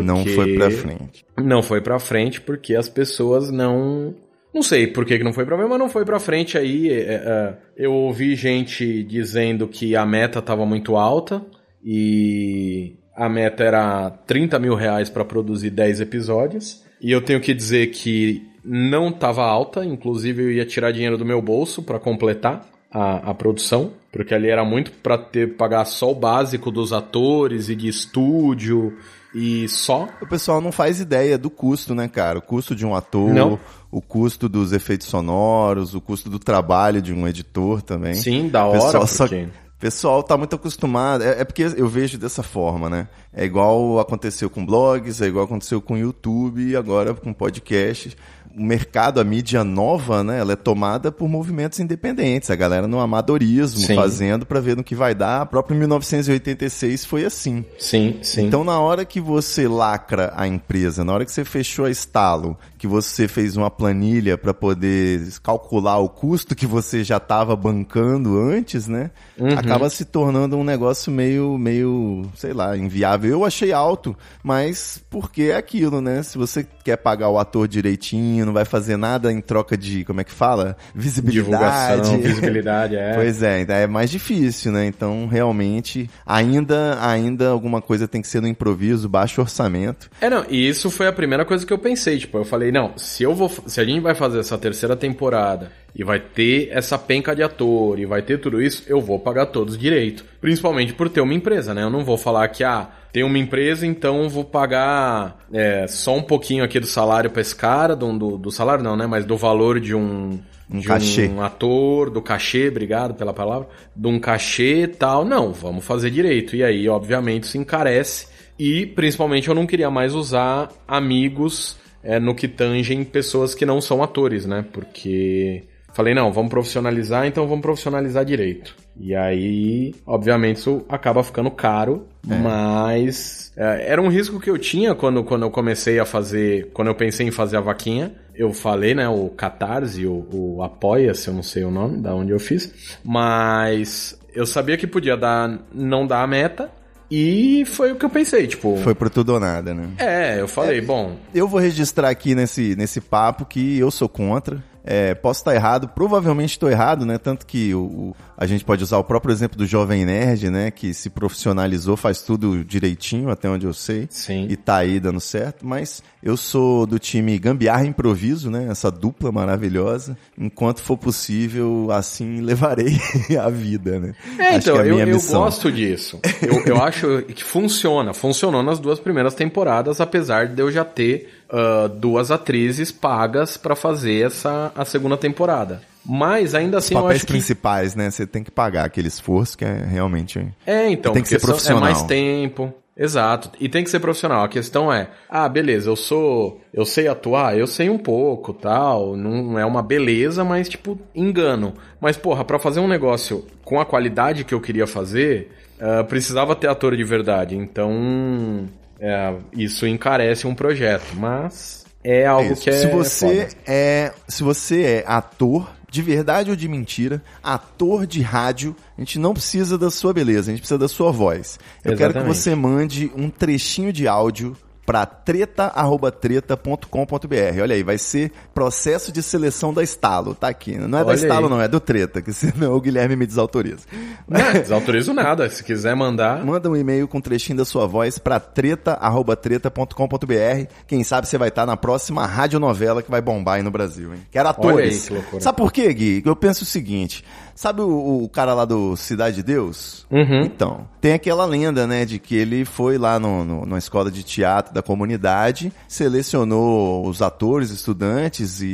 Não Porque- foi pra frente. Não foi pra frente porque as pessoas não. Não sei por que, que não foi pra frente, mas não foi pra frente aí. é, eu ouvi gente dizendo que a meta tava muito alta e a meta era 30 mil reais pra produzir 10 episódios. E eu tenho que dizer que não tava alta, inclusive eu ia tirar dinheiro do meu bolso pra completar a, a produção, porque ali era muito pra ter pagar só o básico dos atores e de estúdio e só. O pessoal não faz ideia do custo, né, cara? O custo de um ator, Não. o custo dos efeitos sonoros, o custo do trabalho de um editor também. Sim, da O hora, pessoal só- porque... O pessoal tá muito acostumado. É, é porque eu vejo dessa forma, né? É igual aconteceu com blogs, é igual aconteceu com YouTube e agora com podcast. O mercado, a mídia nova, né? Ela é tomada por movimentos independentes. A galera no amadorismo, Sim. fazendo pra ver no que vai dar. A própria 1986 foi assim. Sim, sim. Então, na hora que você lacra a empresa, na hora que você fechou a estalo, que você fez uma planilha para poder calcular o custo que você já estava bancando antes, né? Uhum. Acaba se tornando um negócio meio, meio, sei lá, inviável. Eu achei alto, mas porque é aquilo, né? Se você quer pagar o ator direitinho, não vai fazer nada em troca de, como é que fala? Visibilidade. Divulgação, visibilidade, é. Pois é, então é mais difícil, né? Então, realmente, ainda, ainda alguma coisa tem que ser no improviso, baixo orçamento. É, não, e isso foi a primeira coisa que eu pensei, tipo, eu falei, não, se eu vou, se a gente vai fazer essa terceira temporada e vai ter essa penca de ator e vai ter tudo isso, eu vou pagar todos direito. Principalmente por ter uma empresa, né? Eu não vou falar que, ah, tem uma empresa, então vou pagar é, só um pouquinho aqui do salário pra esse cara, do, do, do salário não, né? Mas do valor de um Um de cachê. um ator, do cachê, obrigado pela palavra, de um cachê e tal. Não, vamos fazer direito. E aí, obviamente, isso encarece. E, principalmente, eu não queria mais usar amigos é, no que tangem pessoas que não são atores, né? Porque falei, não, vamos profissionalizar, então vamos profissionalizar direito. E aí, obviamente, isso acaba ficando caro, mas é, era um risco que eu tinha quando, quando eu comecei a fazer, quando eu pensei em fazer a vaquinha. Eu falei, né, o Catarse, o, o Apoia-se, eu não sei o nome, da onde eu fiz, mas eu sabia que podia dar, não dar a meta, e foi o que eu pensei, tipo. Foi por tudo ou nada, né? É, eu falei, bom. Eu vou registrar aqui nesse, nesse papo que eu sou contra. É, posso estar errado, provavelmente estou errado, né? Tanto que o, o- a gente pode usar o próprio exemplo do Jovem Nerd, né? Que se profissionalizou, faz tudo direitinho, até onde eu sei. Sim. E tá aí dando certo. Mas eu sou do time Gambiarra Improviso, né? Essa dupla maravilhosa. Enquanto for possível, assim levarei a vida, né? É, então, é eu, eu gosto disso. Eu, eu acho que funciona. Funcionou nas duas primeiras temporadas, apesar de eu já ter ah, duas atrizes pagas pra fazer essa a segunda temporada. Mas ainda assim eu papéis acho que principais, né? Você tem que pagar aquele esforço que é realmente. É, então, Tem que ser profissional. É mais tempo. Exato. E tem que ser profissional. A questão é, ah, beleza, eu sou, eu sei atuar, eu sei um pouco, tal, não é uma beleza, mas tipo, engano. Mas porra, pra fazer um negócio com a qualidade que eu queria fazer, ah, precisava ter ator de verdade. Então, é, isso encarece um projeto, mas é algo Isso. que é se você foda. é, se você é ator de verdade ou de mentira, ator de rádio, a gente não precisa da sua beleza, a gente precisa da sua voz. Eu quero que Exatamente. você mande um trechinho de áudio para treta@treta.com.br. Olha aí, vai ser processo de seleção da Estalo, tá aqui. Não é da Olha Estalo aí. não, é do Treta, que senão o Guilherme me desautoriza. Não, desautorizo nada. Se quiser mandar, Manda um e-mail com um trechinho da sua voz para treta@treta.com.br. Quem sabe você vai estar na próxima radionovela que vai bombar aí no Brasil, hein? Quero atores. aí que. Sabe por quê, Gui? Eu penso o seguinte, sabe o, o cara lá do Cidade de Deus? Uhum. Então, tem aquela lenda, né, de que ele foi lá no, no- numa escola de teatro da comunidade, selecionou os atores, estudantes e,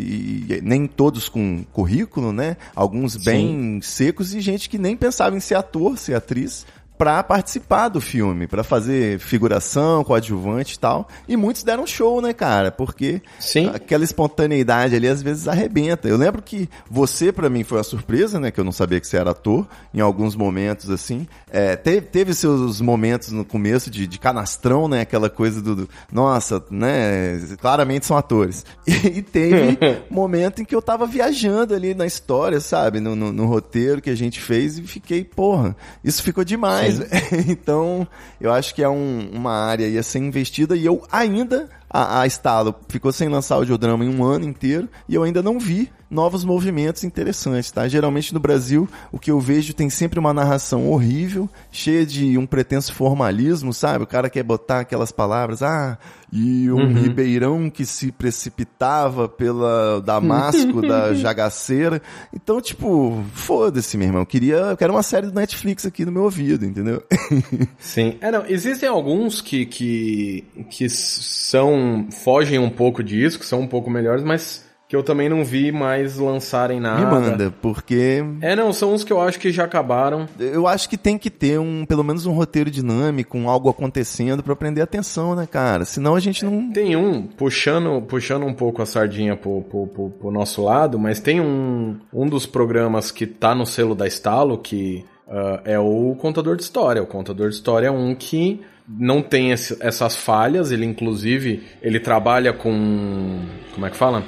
e nem todos com currículo, né? Alguns bem secos e gente que nem pensava em ser ator, ser atriz pra participar do filme, pra fazer figuração, coadjuvante e tal. E muitos deram show, né, cara? Porque Sim. aquela espontaneidade ali às vezes arrebenta. Eu lembro que você pra mim foi uma surpresa, né, que eu não sabia que você era ator, em alguns momentos assim. É, teve, teve seus momentos no começo de, de canastrão, né, aquela coisa do, do, nossa, né, claramente são atores. E, e teve momento em que eu tava viajando ali na história, sabe, no, no, no roteiro que a gente fez e fiquei, porra, isso ficou demais. então, eu acho que é um- uma área aí a ser investida e eu ainda a, a Estalo. Ficou sem lançar audiodrama em um ano inteiro e eu ainda não vi novos movimentos interessantes, tá? Geralmente no Brasil, o que eu vejo tem sempre uma narração horrível, cheia de um pretenso formalismo, sabe? O cara quer botar aquelas palavras, ah, e um ribeirão que se precipitava pela Damasco, da Jagaceira. Então, tipo, foda-se, meu irmão. Eu queria, eu quero uma série do Netflix aqui no meu ouvido, entendeu? Sim. É, não, existem alguns que, que, que são, fogem um pouco disso, que são um pouco melhores, mas que eu também não vi mais lançarem nada. Me manda, porque É, não, são uns que eu acho que já acabaram. Eu acho que tem que ter um, pelo menos um roteiro dinâmico, um algo acontecendo pra prender a atenção, né, cara? Senão a gente não. Tem um, puxando, puxando um pouco a sardinha pro, pro, pro, pro nosso lado, mas tem um, um dos programas que tá no selo da Estalo, que ah, é o Contador de História. O Contador de História é um que não tem esse- essas falhas, ele inclusive, ele trabalha com, como é que fala?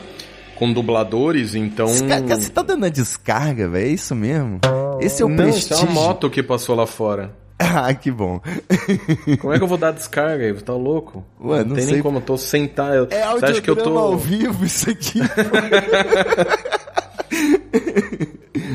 Com dubladores, então... Cara, Você tá dando a descarga, velho? É isso mesmo? Esse é o não, isso é prestígio. uma moto que passou lá fora. ah, que bom. Como é que eu vou dar descarga aí? Tá louco? Ué, não tem sei. nem como, eu tô sentado. É Você acha que eu tô. ao vivo isso aqui.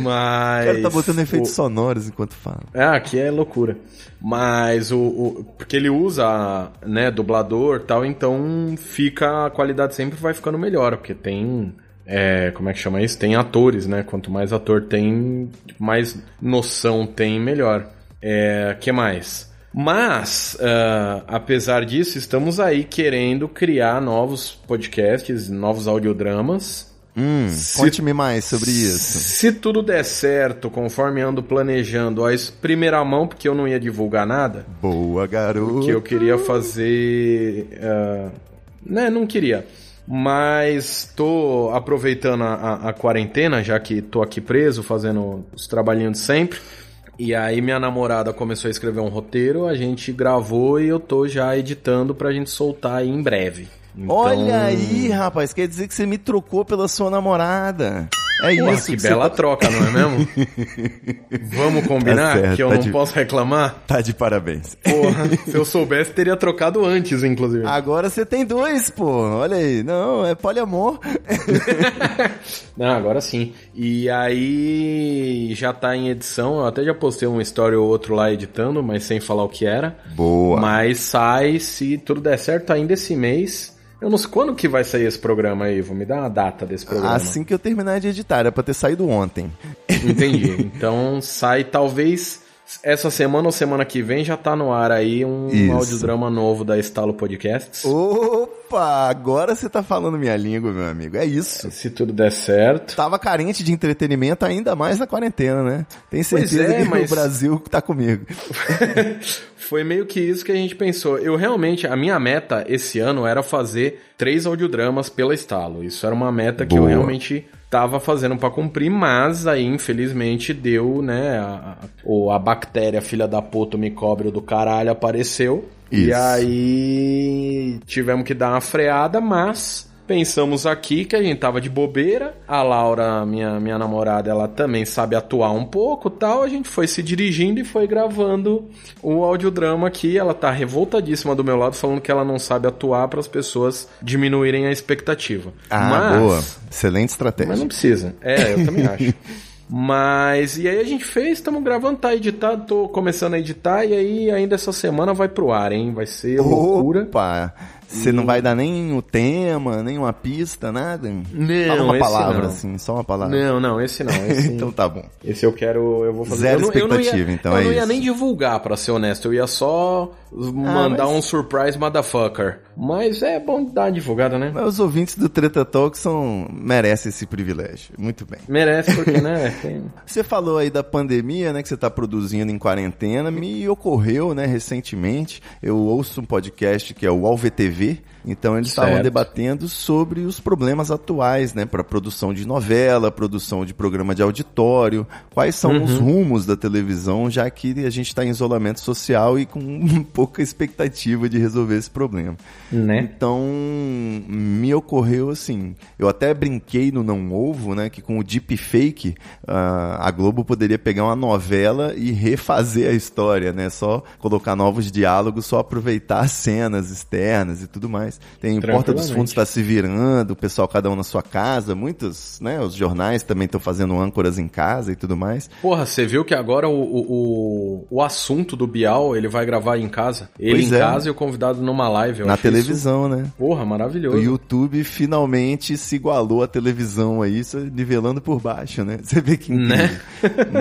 Mas. O cara tá botando efeitos o- sonoros enquanto fala. É, aqui é loucura. Mas o, o- Porque ele usa, né, dublador e tal, então fica. A qualidade sempre vai ficando melhor, porque tem. É, como é que chama isso? Tem atores, né? Quanto mais ator tem, mais noção tem, melhor. É, que mais? Mas, ah, apesar disso, estamos aí querendo criar novos podcasts, novos audiodramas. Hum, conte-me mais sobre isso. Se tudo der certo, conforme ando planejando, a primeira mão, porque eu não ia divulgar nada, Boa, garoto. que eu queria fazer. ah, né, não queria. Mas tô aproveitando a, a- a quarentena, já que tô aqui preso, fazendo os trabalhinhos de sempre. E aí minha namorada começou a escrever um roteiro, a gente gravou e eu tô já editando pra gente soltar aí em breve. Então- Olha aí, rapaz, quer dizer que você me trocou pela sua namorada. É Porra, isso que você bela tá- troca, não é mesmo? Vamos combinar Tá certo, que eu tá não de- posso reclamar? Tá de parabéns. Porra, se eu soubesse, teria trocado antes, inclusive. Agora você tem dois, pô. Olha aí. Não, é poliamor. Não, agora sim. E aí já tá em edição. Eu até já postei uma história ou outro lá editando, mas sem falar o que era. Boa. Mas sai, se tudo der certo, ainda esse mês. Eu não sei quando que vai sair esse programa aí, Ivo. Me dá uma data desse programa. Assim que eu terminar de editar, era pra ter saído ontem. Entendi. Então sai talvez essa semana ou semana que vem já tá no ar aí um Isso. audiodrama novo da Estalo Podcasts. Opa, agora você tá falando minha língua, meu amigo. É isso. Se tudo der certo. Tava carente de entretenimento ainda mais na quarentena, né? Tem certeza é, que mas- o Brasil tá comigo. Foi meio que isso que a gente pensou. Eu realmente, a minha meta esse ano era fazer três audiodramas pela Estalo. Isso era uma meta que eu Boa. realmente tava fazendo pra cumprir, mas aí infelizmente deu, né, a, a, ou a bactéria filha da puta me cobre do caralho apareceu. E Isso. aí tivemos que dar uma freada, mas pensamos aqui que a gente tava de bobeira. A Laura, minha, minha namorada, ela também sabe atuar um pouco tal. A gente foi se dirigindo e foi gravando o audiodrama aqui. Ela tá revoltadíssima do meu lado, falando que ela não sabe atuar para as pessoas diminuírem a expectativa. Ah, mas, boa. Excelente estratégia. Mas não precisa. É, eu também acho. Mas, e aí a gente fez, estamos gravando, tá editado, tô começando a editar, e aí ainda essa semana vai pro ar, hein? Vai ser loucura. Opa! Você não vai dar nem o tema, nem uma pista, nada? Não, Fala uma palavra, não. assim, só uma palavra. Não, não, esse não. Esse, então tá bom. esse eu quero, eu vou fazer. Zero eu não, eu não ia- expectativa, então Eu é não ia isso. nem divulgar, pra ser honesto. Eu ia só mandar mas- um surprise motherfucker. Mas é bom dar uma divulgada, né? Mas os ouvintes do Treta Talk são... merecem esse privilégio. Muito bem. Merece, porque, né? Tem... Você falou aí da pandemia, né, que você está produzindo em quarentena. Me ocorreu, né, recentemente, eu ouço um podcast que é o AlvTV, então eles estavam Certo. debatendo sobre os problemas atuais, né, para produção de novela, produção de programa de auditório, quais são os rumos da televisão, já que a gente está em isolamento social e com pouca expectativa de resolver esse problema. Né? Então, me ocorreu assim. Eu até brinquei no Não Ovo, né? Que com o deepfake, ah, a Globo poderia pegar uma novela e refazer a história, né? Só colocar novos diálogos, só aproveitar as cenas externas e tudo mais. Tem Porta dos. Fundos está se virando, o pessoal cada um na sua casa, muitos, né? Os jornais também estão fazendo âncoras em casa e tudo mais. Porra, você viu que agora o, o, o, o assunto do Bial, ele vai gravar em casa? Ele Pois em é. casa e o convidado numa live. na televisão, né? Isso, porra, O maravilhoso. YouTube finalmente se igualou à televisão aí, isso nivelando por baixo, né? Você vê que. Né?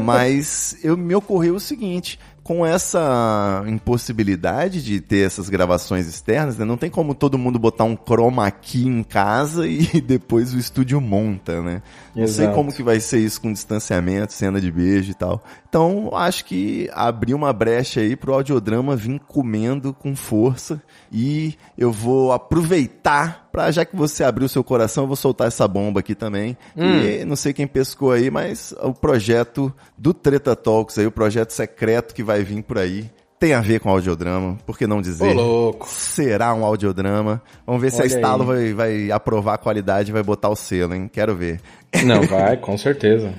Mas eu me ocorreu o seguinte, com essa impossibilidade de ter essas gravações externas, né? Não tem como todo mundo botar um chroma key em casa e depois o estúdio monta, né? Não sei Exato. como que vai ser isso com distanciamento, cena de beijo e tal. Então, acho que abriu uma brecha aí pro audiodrama vir comendo com força e eu vou aproveitar para já que você abriu seu coração, eu vou soltar essa bomba aqui também. E não sei quem pescou aí, mas o projeto do Treta Talks aí, o projeto secreto que vai vir por aí, tem a ver com audiodrama, por que não dizer? Ô, louco. Será um audiodrama. Vamos ver se a Olha Estalo vai, vai aprovar a qualidade e vai botar o selo, hein? Quero ver. Não, vai, com certeza.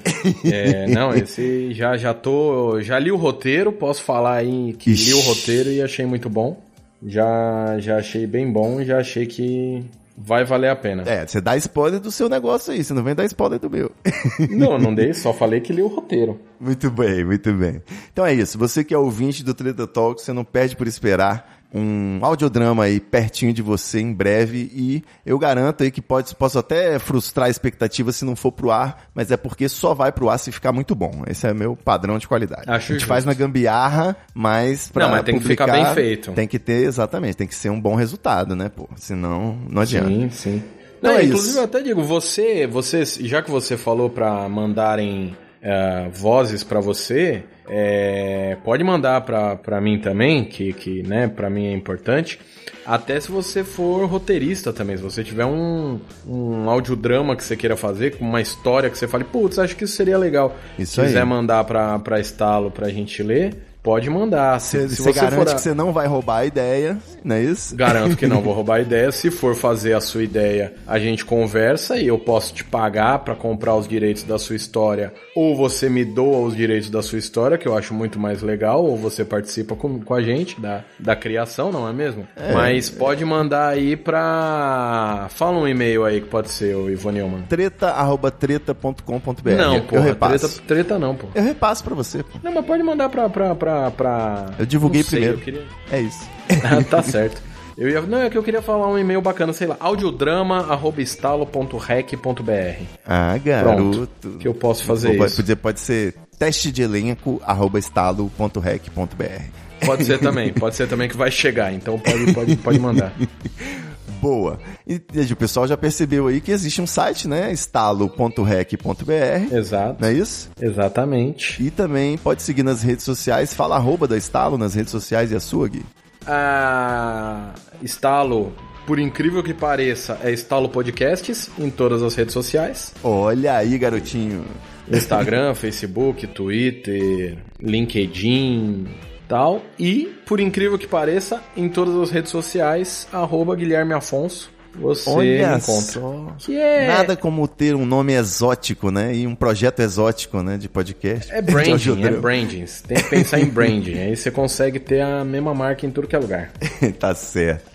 É, não, esse já já tô, já li o roteiro, posso falar aí que Ixi. li o roteiro e achei muito bom. Já já achei bem bom, já achei que vai valer a pena. É, você dá spoiler do seu negócio aí, você não vem dar spoiler do meu. Não, não dei, só falei que li o roteiro. Muito bem, muito bem. Então é isso. Você que é ouvinte do Treta Talk, você não perde por esperar um audiodrama aí pertinho de você em breve e eu garanto aí que pode, posso até frustrar a expectativa se não for pro ar, mas é porque só vai pro ar se ficar muito bom. Esse é meu padrão de qualidade. Acho a gente justo. faz na gambiarra, mas pra Não, mas tem que ficar publicar, bem feito. Tem que ter, exatamente, tem que ser um bom resultado, né, pô? Senão não adianta. Sim, sim. Então Não, é inclusive isso. eu até digo, você, você, já que você falou pra mandarem eh, vozes pra você, eh, pode mandar pra, pra mim também, que, que né, pra mim é importante. Até se você for roteirista também, se você tiver um, um audiodrama que você queira fazer, com uma história que você fale, putz, acho que isso seria legal. Isso se quiser mandar pra, pra estalo pra gente ler, pode mandar. Se, Você, se você garante a- que você não vai roubar a ideia, não é isso? Garanto que não vou roubar a ideia. Se for fazer a sua ideia, a gente conversa e eu posso te pagar pra comprar os direitos da sua história, ou você me doa os direitos da sua história, que eu acho muito mais legal, ou você participa com, com a gente da, da criação, não é mesmo? Mas pode mandar aí pra. Fala um e-mail aí que pode ser, o Ivo Neumann. Treta, arroba treta.com.br. Não, pô. repasso. Treta, treta não, pô. Eu repasso pra você, pô. Não, mas pode mandar pra. pra, pra, pra... Eu divulguei sei, primeiro. eu queria- É isso. Ah, tá certo. Eu ia, não, é que eu queria falar um e-mail bacana, sei lá, audiodrama.estalo.rec.br. Ah, Pronto. garoto. Que eu posso fazer Pode, isso. pode, pode ser teste de elenco, arroba estalo.rec.br. Pode ser também, pode ser também que vai chegar, então pode, pode, pode mandar. Boa. E, e o pessoal já percebeu aí que existe um site, né? estalo.rec.br. Exato. Não é isso? Exatamente. E também pode seguir nas redes sociais. Fala arroba da Estalo nas redes sociais e a sua, Gui. A Estalo, por incrível que pareça, é Estalo Podcasts em todas as redes sociais. Olha aí, garotinho. Instagram, Facebook, Twitter, LinkedIn, tal. E, por incrível que pareça, em todas as redes sociais, arroba Guilherme Afonso, você Olha encontra. só. Que é... Nada como ter um nome exótico, né? E um projeto exótico, né? De podcast. É branding, é branding. Você tem que pensar em branding. Aí você consegue ter a mesma marca em tudo que é lugar. tá certo.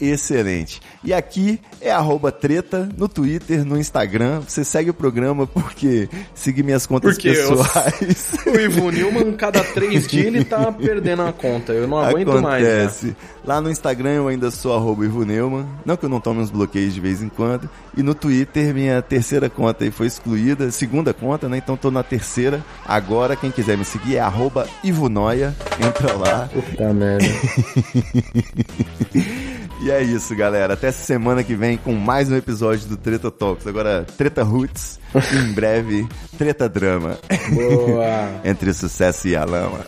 Excelente. E aqui é arroba treta no Twitter, no Instagram. Você segue o programa porque seguir minhas contas Porque eu- pessoais. O Ivo Newman, cada três dias, ele tá perdendo a conta. Eu não aguento mais. né? Acontece. Lá no Instagram eu ainda sou arroba Ivo Neumann. Não que eu não tome uns bloqueios de vez em quando. E no Twitter, minha terceira conta aí foi excluída. Segunda conta, né? Então tô na terceira. Agora, quem quiser me seguir é arroba Ivo Noia. Entra lá. Puta merda. E é isso, galera. Até semana que vem com mais um episódio do Treta Talks. Agora, Treta Roots. em breve, Treta Drama. Boa. Entre o sucesso e a lama.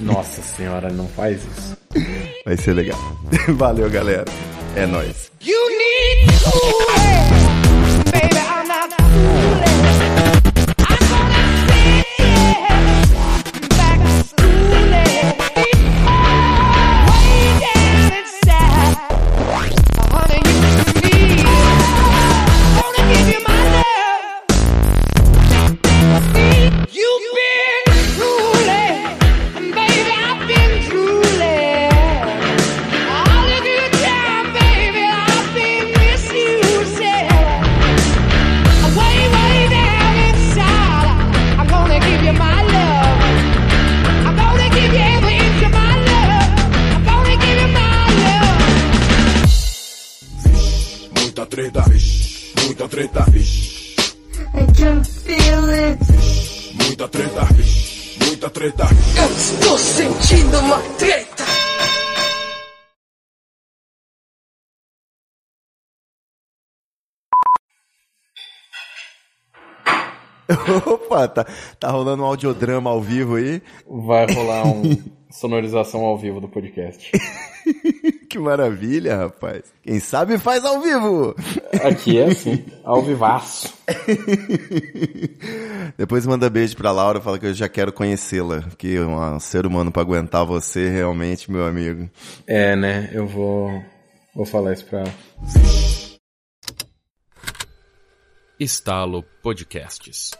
Nossa senhora, não faz isso. Vai ser legal. Valeu, galera. É nóis. You need fooling, baby. I'm not fooling. Opa, tá, tá rolando um audiodrama ao vivo aí. Vai rolar um sonorização ao vivo do podcast. Que maravilha, rapaz. Quem sabe faz ao vivo. Aqui é assim, ao vivaço. Depois manda beijo pra Laura, fala que eu já quero conhecê-la. Porque um ser humano pra aguentar você, realmente, meu amigo. É, né? Eu vou, vou falar isso pra. Estalo Podcasts.